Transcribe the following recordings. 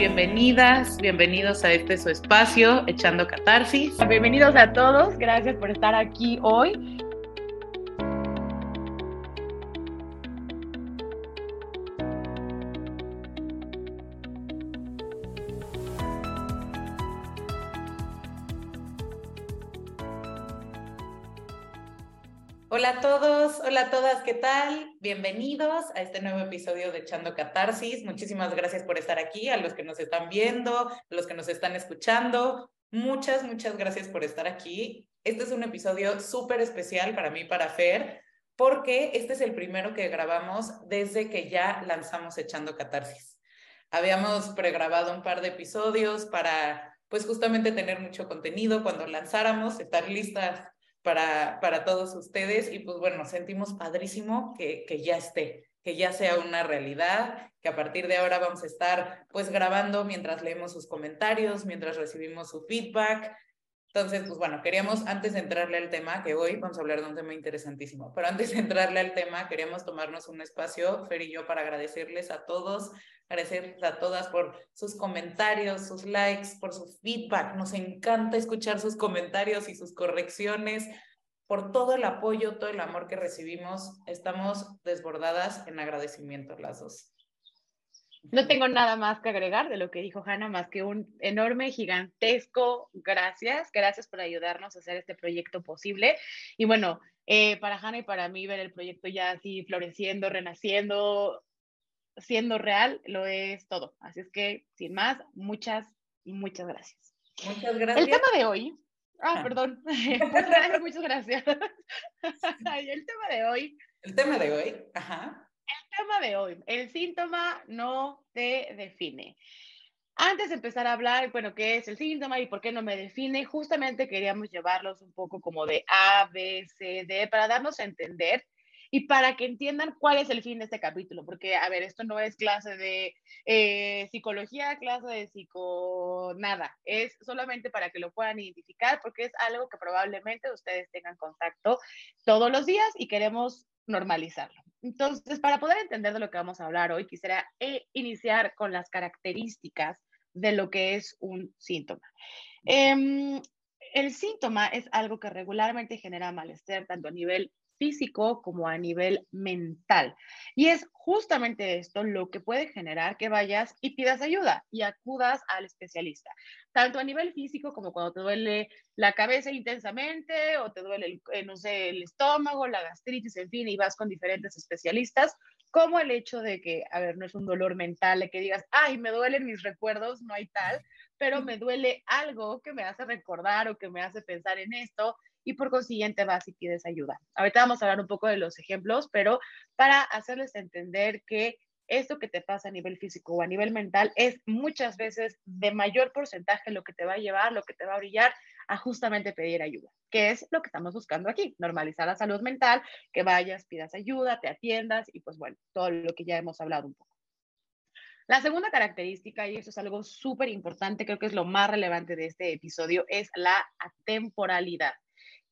bienvenidas, bienvenidos a este su espacio, Echando Catarsis. Bienvenidos a todos, gracias por estar aquí hoy. Hola a todos, hola a todas, ¿qué tal? Bienvenidos a este nuevo episodio de Echando Catarsis. Muchísimas gracias por estar aquí, a los que nos están viendo, a los que nos están escuchando. Muchas, muchas gracias por estar aquí. Este es un episodio súper especial para mí, para Fer, porque este es el primero que grabamos desde que ya lanzamos Echando Catarsis. Habíamos pregrabado un par de episodios para, pues justamente tener mucho contenido cuando lanzáramos, estar listas para, para todos ustedes y pues bueno, sentimos padrísimo que, que ya esté, que ya sea una realidad, que a partir de ahora vamos a estar pues grabando mientras leemos sus comentarios, mientras recibimos su feedback. Entonces, pues bueno, queríamos antes de entrarle al tema, que hoy vamos a hablar de un tema interesantísimo, pero antes de entrarle al tema, queríamos tomarnos un espacio, Fer y yo, para agradecerles a todos, agradecerles a todas por sus comentarios, sus likes, por su feedback. Nos encanta escuchar sus comentarios y sus correcciones por todo el apoyo, todo el amor que recibimos. Estamos desbordadas en agradecimiento las dos. No tengo nada más que agregar de lo que dijo Hanna, más que un enorme, gigantesco gracias. Gracias por ayudarnos a hacer este proyecto posible. Y bueno, eh, para Hanna y para mí ver el proyecto ya así floreciendo, renaciendo, siendo real, lo es todo. Así es que, sin más, muchas, muchas gracias. Muchas gracias. El tema de hoy, ah, ah. perdón, muchas gracias. el tema de hoy. El tema de hoy, ajá tema de hoy, el síntoma no te define. Antes de empezar a hablar, bueno, qué es el síntoma y por qué no me define, justamente queríamos llevarlos un poco como de A, B, C, D, para darnos a entender y para que entiendan cuál es el fin de este capítulo, porque, a ver, esto no es clase de eh, psicología, clase de psico, nada, es solamente para que lo puedan identificar, porque es algo que probablemente ustedes tengan contacto todos los días y queremos normalizarlo. Entonces, para poder entender de lo que vamos a hablar hoy, quisiera eh, iniciar con las características de lo que es un síntoma. Em, el síntoma es algo que regularmente genera malestar tanto a nivel físico como a nivel mental. Y es justamente esto lo que puede generar que vayas y pidas ayuda y acudas al especialista, tanto a nivel físico como cuando te duele la cabeza intensamente o te duele, el, eh, no sé, el estómago, la gastritis, en fin, y vas con diferentes especialistas, como el hecho de que, a ver, no es un dolor mental, de que digas, ay, me duelen mis recuerdos, no hay tal, pero me duele algo que me hace recordar o que me hace pensar en esto y por consiguiente vas y pides ayuda. Ahorita vamos a hablar un poco de los ejemplos, pero para hacerles entender que esto que te pasa a nivel físico o a nivel mental es muchas veces de mayor porcentaje lo que te va a llevar, lo que te va a brillar a justamente pedir ayuda, que es lo que estamos buscando aquí, normalizar la salud mental, que vayas, pidas ayuda, te atiendas y pues bueno, todo lo que ya hemos hablado un poco. La segunda característica, y eso es algo súper importante, creo que es lo más relevante de este episodio, es la atemporalidad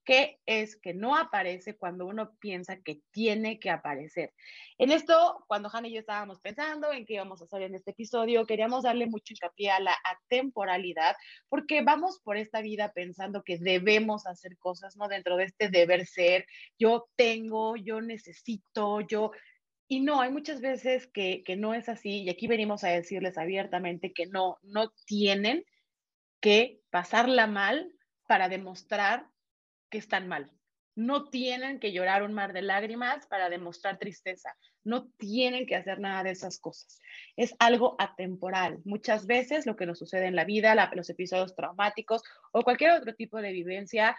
que es que no aparece cuando uno piensa que tiene que aparecer. En esto, cuando Hannah y yo estábamos pensando en qué íbamos a hacer en este episodio, queríamos darle mucho hincapié a la atemporalidad, porque vamos por esta vida pensando que debemos hacer cosas, ¿no? Dentro de este deber ser, yo tengo, yo necesito, yo... Y no, hay muchas veces que, que no es así, y aquí venimos a decirles abiertamente que no, no tienen que pasarla mal para demostrar que están mal. No tienen que llorar un mar de lágrimas para demostrar tristeza. No tienen que hacer nada de esas cosas. Es algo atemporal. Muchas veces lo que nos sucede en la vida, los episodios traumáticos o cualquier otro tipo de vivencia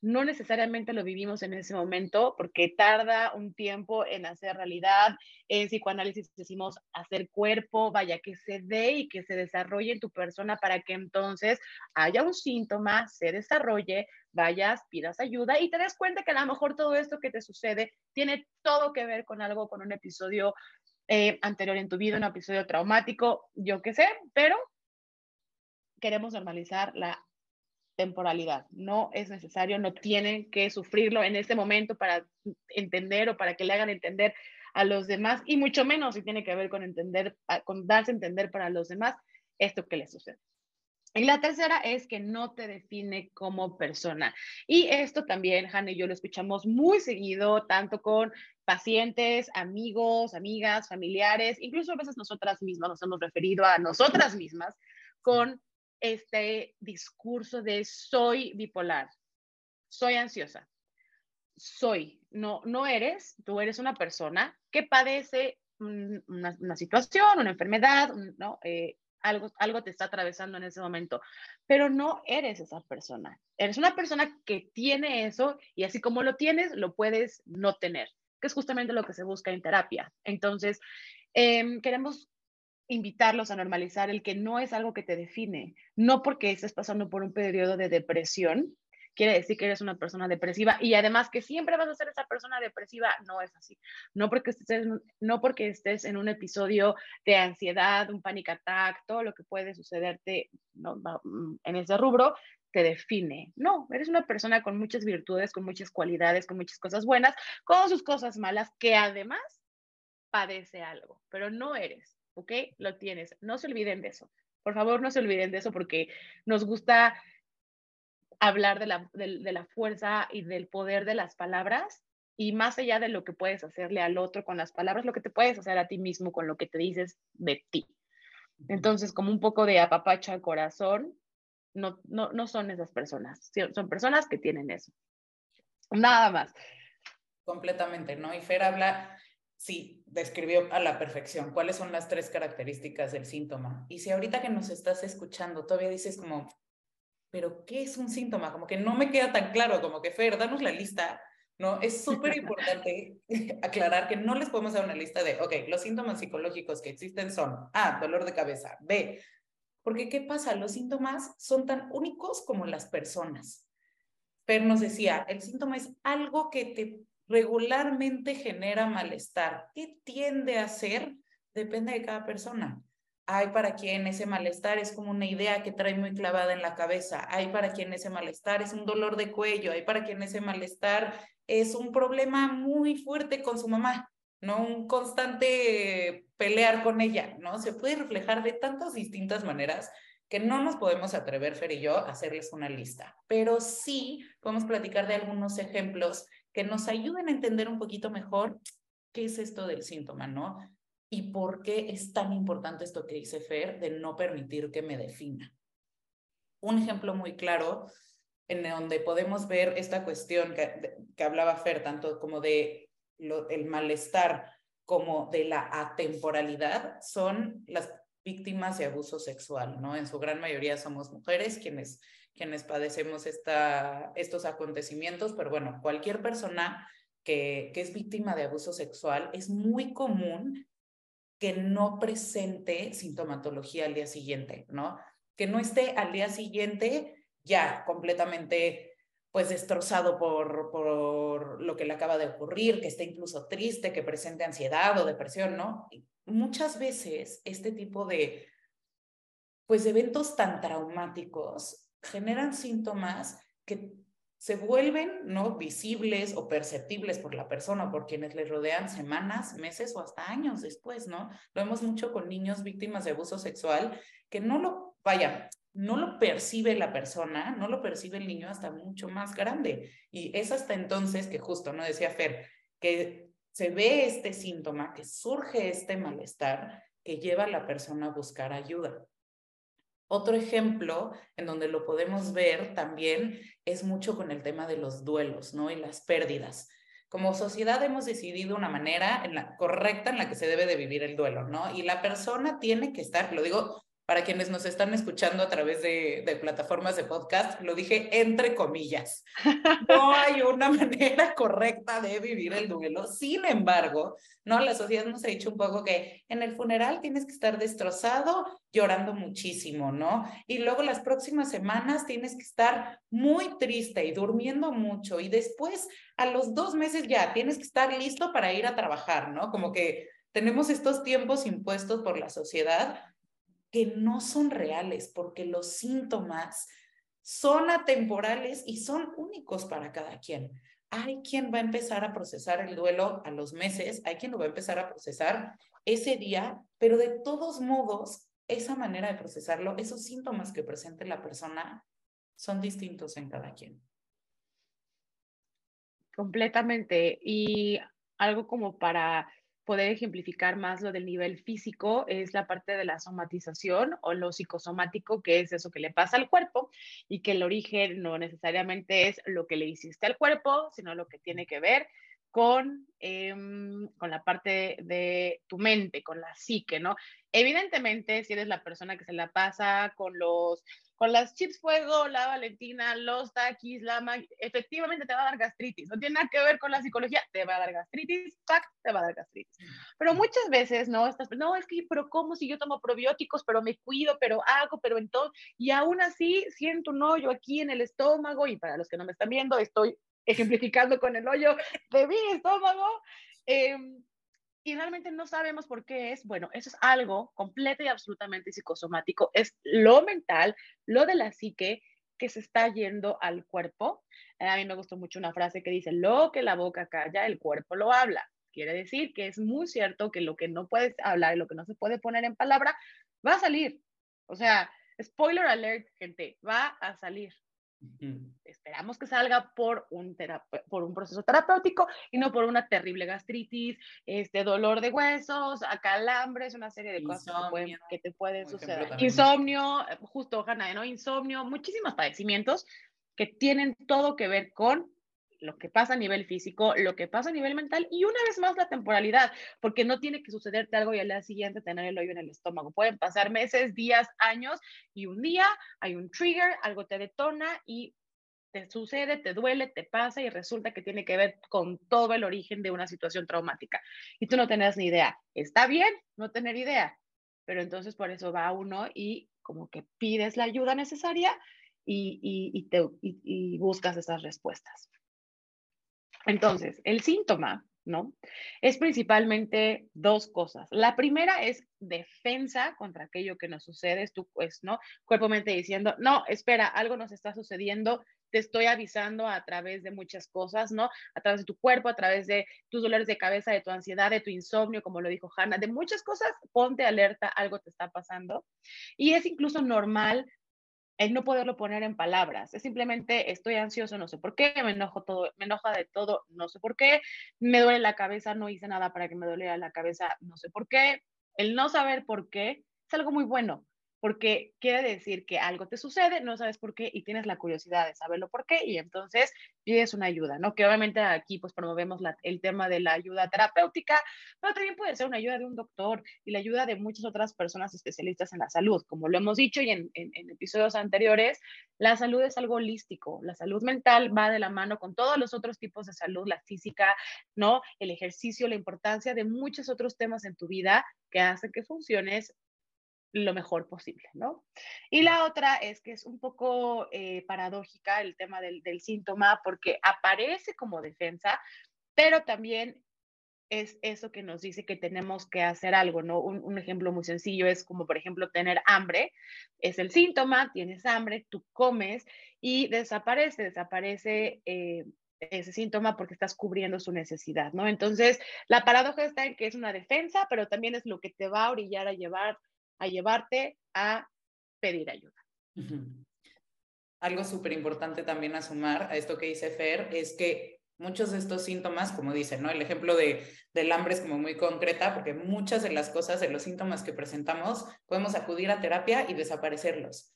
no necesariamente lo vivimos en ese momento porque tarda un tiempo en hacer realidad. En psicoanálisis decimos hacer cuerpo, vaya, que se dé y que se desarrolle en tu persona para que entonces haya un síntoma, se desarrolle, vayas, pidas ayuda y te des cuenta que a lo mejor todo esto que te sucede tiene todo que ver con algo, con un episodio eh, anterior en tu vida, un episodio traumático, yo qué sé, pero queremos normalizar la temporalidad. No es necesario, no tienen que sufrirlo en este momento para entender o para que le hagan entender a los demás, y mucho menos si tiene que ver con entender, con darse a entender para los demás esto que le sucede. Y la tercera es que no te define como persona. Y esto también, Hannah y yo lo escuchamos muy seguido, tanto con pacientes, amigos, amigas, familiares, incluso a veces nosotras mismas nos hemos referido a nosotras mismas con este discurso de soy bipolar, soy ansiosa, soy, no, no eres, tú eres una persona que padece una, situación, una enfermedad, ¿no? Eh, algo, algo te está atravesando en ese momento, pero no eres esa persona. Eres una persona que tiene eso y así como lo tienes, lo puedes no tener, que es justamente lo que se busca en terapia. Entonces, em, queremos invitarlos a normalizar el que no es algo que te define, no porque estés pasando por un periodo de depresión, quiere decir que eres una persona depresiva y además que siempre vas a ser esa persona depresiva, no es así. No porque estés, no porque estés en un episodio de ansiedad, un panic attack, todo lo que puede sucederte mm, en ese rubro, te define. No, eres una persona con muchas virtudes, con muchas cualidades, con muchas cosas buenas, con sus cosas malas, que además padece algo, pero no eres, ¿ok? Lo tienes. No se olviden de eso. Por favor, no se olviden de eso porque nos gusta hablar de la, de, la fuerza y del poder de las palabras y más allá de lo que puedes hacerle al otro con las palabras, lo que te puedes hacer a ti mismo con lo que te dices de ti. Entonces, como un poco de apapacho al corazón, no, no, no son esas personas, son personas que tienen eso. Nada más. Completamente, ¿no? Y Fer habla, sí, describió a la perfección cuáles son las tres características del síntoma. Y si ahorita que nos estás escuchando todavía dices como, pero ¿qué es un síntoma? Como que no me queda tan claro, como que Fer, danos la lista, ¿no? Es súper importante aclarar que no les podemos dar una lista de, ok, los síntomas psicológicos que existen son A, dolor de cabeza, B, porque ¿qué pasa? Los síntomas son tan únicos como las personas. Fer nos decía, el síntoma es algo que te regularmente genera malestar. ¿Qué tiende a ser? Depende de cada persona. Hay para quien ese malestar es como una idea que trae muy clavada en la cabeza. Hay para quien ese malestar es un dolor de cuello. Hay para quien ese malestar es un problema muy fuerte con su mamá, ¿no? Un constante pelear con ella, ¿no? Se puede reflejar de tantas distintas maneras que no nos podemos atrever, Fer y yo, a hacerles una lista. Pero sí podemos platicar de algunos ejemplos que nos ayuden a entender un poquito mejor qué es esto del síntoma, ¿no? y por qué es tan importante esto que dice Fer de no permitir que me defina. Un ejemplo muy claro en donde podemos ver esta cuestión que, que hablaba Fer, tanto como de el malestar como de la atemporalidad, son las víctimas de abuso sexual, ¿no? En su gran mayoría somos mujeres quienes, quienes padecemos esta, estos acontecimientos, pero bueno, cualquier persona que, que es víctima de abuso sexual es muy común que no presente sintomatología al día siguiente, ¿no? Que no esté al día siguiente ya completamente pues destrozado por, por lo que le acaba de ocurrir, que esté incluso triste, que presente ansiedad o depresión, ¿no? muchas veces este tipo de pues eventos tan traumáticos generan síntomas que se vuelven no visibles o perceptibles por la persona o por quienes les rodean semanas, meses o hasta años después, ¿no? Lo vemos mucho con niños víctimas de abuso sexual que no lo, vaya, no lo percibe la persona, no lo percibe el niño hasta mucho más grande. Y es hasta entonces que justo, ¿no? Decía Fer, que se ve este síntoma, que surge este malestar que lleva a la persona a buscar ayuda. Otro ejemplo en donde lo podemos ver también es mucho con el tema de los duelos, ¿no? Y las pérdidas. Como sociedad hemos decidido una manera en la, correcta en la que se debe de vivir el duelo, ¿no? Y la persona tiene que estar, lo digo para quienes nos están escuchando a través de, plataformas de podcast, lo dije entre comillas. No hay una manera correcta de vivir el duelo. Sin embargo, no, la sociedad nos ha dicho un poco que en el funeral tienes que estar destrozado, llorando muchísimo, ¿no? Y luego las próximas semanas tienes que estar muy triste y durmiendo mucho. Y después, a los dos meses ya, tienes que estar listo para ir a trabajar, ¿no? Como que tenemos estos tiempos impuestos por la sociedad que no son reales porque los síntomas son atemporales y son únicos para cada quien. Hay quien va a empezar a procesar el duelo a los meses, hay quien lo va a empezar a procesar ese día, pero de todos modos esa manera de procesarlo, esos síntomas que presente la persona son distintos en cada quien. Completamente. Y algo como para poder ejemplificar más lo del nivel físico es la parte de la somatización o lo psicosomático, que es eso que le pasa al cuerpo y que el origen no necesariamente es lo que le hiciste al cuerpo, sino lo que tiene que ver con, em, con la parte de tu mente, con la psique, ¿no? Evidentemente, si eres la persona que se la pasa con los con las chips fuego, la Valentina, los taquis, la efectivamente te va a dar gastritis. No tiene nada que ver con la psicología, te va a dar gastritis, ¡pac! te va a dar gastritis. Pero muchas veces, ¿no? Estás, no, es que, pero ¿cómo si yo tomo probióticos, pero me cuido, pero hago, pero entonces, y aún así siento un hoyo aquí en el estómago, y para los que no me están viendo, estoy ejemplificando con el hoyo de mi estómago. Eh, y realmente no sabemos por qué es, bueno, eso es algo completo y absolutamente psicosomático, es lo mental, lo de la psique que se está yendo al cuerpo. A mí me gustó mucho una frase que dice, lo que la boca calla, el cuerpo lo habla. Quiere decir que es muy cierto que lo que no puedes hablar y lo que no se puede poner en palabra va a salir. O sea, spoiler alert, gente, va a salir. Esperamos que salga por un, por un proceso terapéutico y no por una terrible gastritis, este dolor de huesos, acalambres, una serie de cosas que, te pueden suceder. Insomnio, justo, Hanna, ¿no? Insomnio, muchísimos padecimientos que tienen todo que ver con lo que pasa a nivel físico, lo que pasa a nivel mental y una vez más la temporalidad, porque no tiene que sucederte algo y al día siguiente tener el hoyo en el estómago. Pueden pasar meses, días, años y un día hay un trigger, algo te detona y te sucede, te duele, te pasa y resulta que tiene que ver con todo el origen de una situación traumática. Y tú no tenías ni idea. Está bien no tener idea, pero entonces por eso va uno y como que pides la ayuda necesaria y, y, te, y buscas esas respuestas. Entonces, el síntoma, ¿no? Es principalmente dos cosas. La primera es defensa contra aquello que nos sucede, es tu, pues, ¿no? Cuerpo-mente diciendo, no, espera, algo nos está sucediendo, te estoy avisando a través de muchas cosas, ¿no? A través de tu cuerpo, a través de tus dolores de cabeza, de tu ansiedad, de tu insomnio, como lo dijo Hannah, de muchas cosas, ponte alerta, algo te está pasando. Y es incluso normal el no poderlo poner en palabras. Es simplemente estoy ansioso, no sé por qué, me enojo todo, me enoja de todo, no sé por qué, me duele la cabeza, no hice nada para que me doliera la cabeza, no sé por qué. El no saber por qué es algo muy bueno porque quiere decir que algo te sucede, no sabes por qué y tienes la curiosidad de saberlo por qué y entonces pides una ayuda, ¿no? Que obviamente aquí pues promovemos el tema de la ayuda terapéutica, pero también puede ser una ayuda de un doctor y la ayuda de muchas otras personas especialistas en la salud. Como lo hemos dicho y en, en episodios anteriores, la salud es algo holístico, la salud mental va de la mano con todos los otros tipos de salud, la física, ¿no? El ejercicio, la importancia de muchos otros temas en tu vida que hacen que funciones lo mejor posible, ¿no? Y la otra es que es un poco eh, paradójica el tema del, síntoma porque aparece como defensa, pero también es eso que nos dice que tenemos que hacer algo, ¿no? Un, ejemplo muy sencillo es como, por ejemplo, tener hambre, es el síntoma, tienes hambre, tú comes y desaparece, desaparece eh, ese síntoma porque estás cubriendo su necesidad, ¿no? Entonces, la paradoja está en que es una defensa, pero también es lo que te va a orillar a llevar a llevarte a pedir ayuda. Algo súper importante también a sumar a esto que dice Fer es que muchos de estos síntomas, como dicen, ¿no? El ejemplo de, del hambre es como muy concreta porque muchas de las cosas, de los síntomas que presentamos, podemos acudir a terapia y desaparecerlos.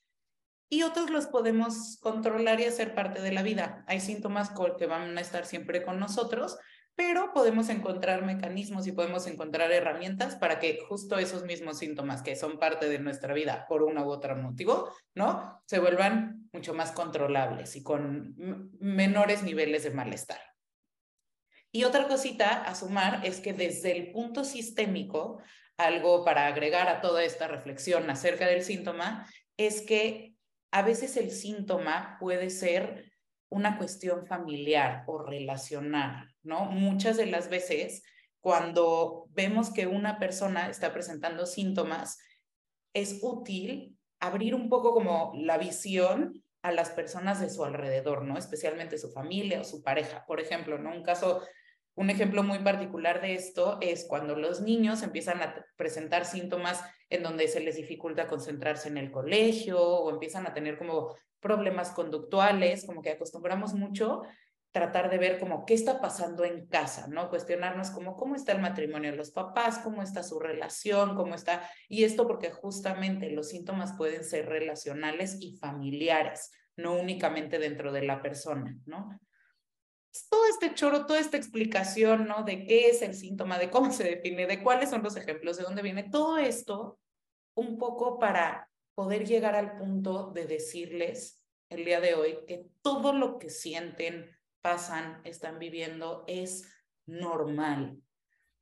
Y otros los podemos controlar y hacer parte de la vida. Hay síntomas que van a estar siempre con nosotros, pero podemos encontrar mecanismos y podemos encontrar herramientas para que justo esos mismos síntomas que son parte de nuestra vida por uno u otro motivo, ¿no? Se vuelvan mucho más controlables y con menores niveles de malestar. Y otra cosita a sumar es que desde el punto sistémico, algo para agregar a toda esta reflexión acerca del síntoma, es que a veces el síntoma puede ser una cuestión familiar o relacional, ¿no? Muchas de las veces, cuando vemos que una persona está presentando síntomas, es útil abrir un poco como la visión a las personas de su alrededor, ¿no? Especialmente su familia o su pareja. Por ejemplo, ¿no? Un caso Un ejemplo muy particular de esto es cuando los niños empiezan a presentar síntomas en donde se les dificulta concentrarse en el colegio o empiezan a tener como problemas conductuales, como que acostumbramos mucho tratar de ver como qué está pasando en casa, ¿no? Cuestionarnos como cómo está el matrimonio de los papás, cómo está su relación, cómo está, y esto porque justamente los síntomas pueden ser relacionales y familiares, no únicamente dentro de la persona, ¿no? Todo este choro, toda esta explicación, ¿no? De qué es el síntoma, de cómo se define, de cuáles son los ejemplos, de dónde viene, todo esto un poco para poder llegar al punto de decirles el día de hoy que todo lo que sienten, pasan, están viviendo es normal.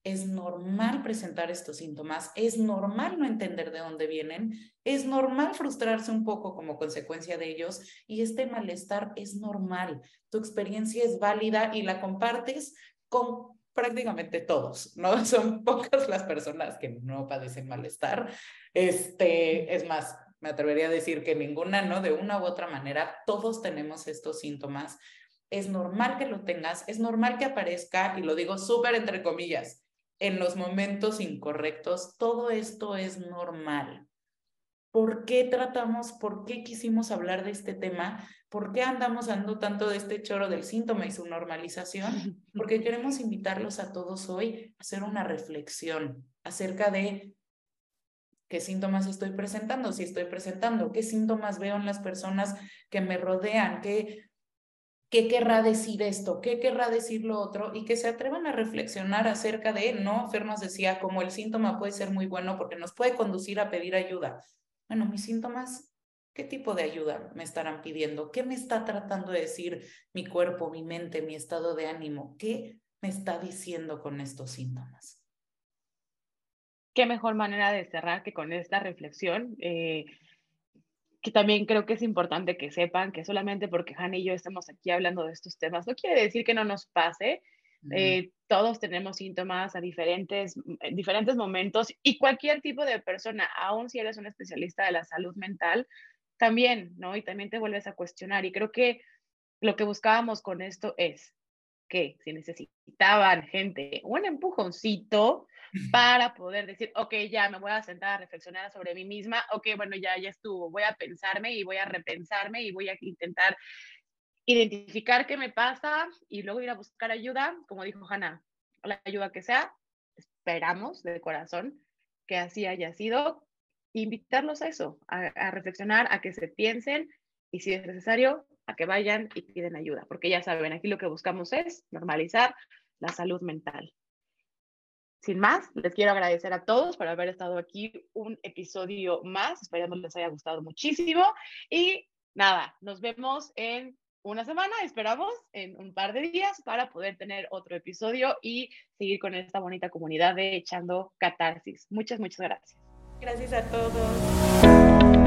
Es normal presentar estos síntomas, es normal no entender de dónde vienen, es normal frustrarse un poco como consecuencia de ellos y este malestar es normal. Tu experiencia es válida y la compartes con prácticamente todos, ¿no? Son pocas las personas que no padecen malestar. Este, es más, me atrevería a decir que ninguna, ¿no? De una u otra manera, todos tenemos estos síntomas. Es normal que lo tengas, es normal que aparezca, y lo digo súper entre comillas, en los momentos incorrectos. Todo esto es normal. ¿Por qué tratamos, por qué quisimos hablar de este tema? ¿Por qué andamos dando tanto de este choro del síntoma y su normalización? Porque queremos invitarlos a todos hoy a hacer una reflexión acerca de qué síntomas estoy presentando, si estoy presentando, qué síntomas veo en las personas que me rodean, qué, qué querrá decir esto, qué querrá decir lo otro, y que se atrevan a reflexionar acerca de, no, Fer decía, como el síntoma puede ser muy bueno porque nos puede conducir a pedir ayuda. Bueno, mis síntomas ¿Qué tipo de ayuda me estarán pidiendo? ¿Qué me está tratando de decir mi cuerpo, mi mente, mi estado de ánimo? ¿Qué me está diciendo con estos síntomas? Qué mejor manera de cerrar que con esta reflexión, eh, que también creo que es importante que sepan que solamente porque Han y yo estamos aquí hablando de estos temas, no quiere decir que no nos pase. Eh, todos tenemos síntomas a diferentes, en diferentes momentos y cualquier tipo de persona, aun si eres un especialista de la salud mental, también, ¿no? Y también te vuelves a cuestionar. Y creo que lo que buscábamos con esto es que si necesitaban gente un empujoncito para poder decir, ok, ya me voy a sentar a reflexionar sobre mí misma, ok, bueno, ya, ya estuvo, voy a pensarme y voy a repensarme y voy a intentar identificar qué me pasa y luego ir a buscar ayuda, como dijo Hanna, la ayuda que sea, esperamos de corazón que así haya sido, invitarlos a eso, a, reflexionar, a que se piensen y si es necesario, que vayan y piden ayuda, porque ya saben, aquí lo que buscamos es normalizar la salud mental. Sin más, les quiero agradecer a todos por haber estado aquí un episodio más, esperando les haya gustado muchísimo y nada, nos vemos en una semana, esperamos, en un par de días para poder tener otro episodio y seguir con esta bonita comunidad de Echando Catarsis. Muchas, muchas gracias. Gracias a todos.